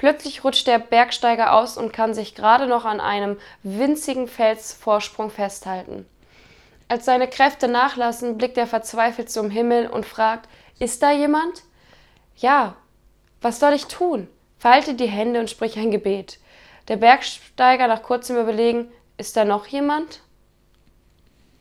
Plötzlich rutscht der Bergsteiger aus und kann sich gerade noch an einem winzigen Felsvorsprung festhalten. Als seine Kräfte nachlassen, blickt er verzweifelt zum Himmel und fragt, ist da jemand? Ja, was soll ich tun? Falte die Hände und sprich ein Gebet. Der Bergsteiger nach kurzem Überlegen, ist da noch jemand?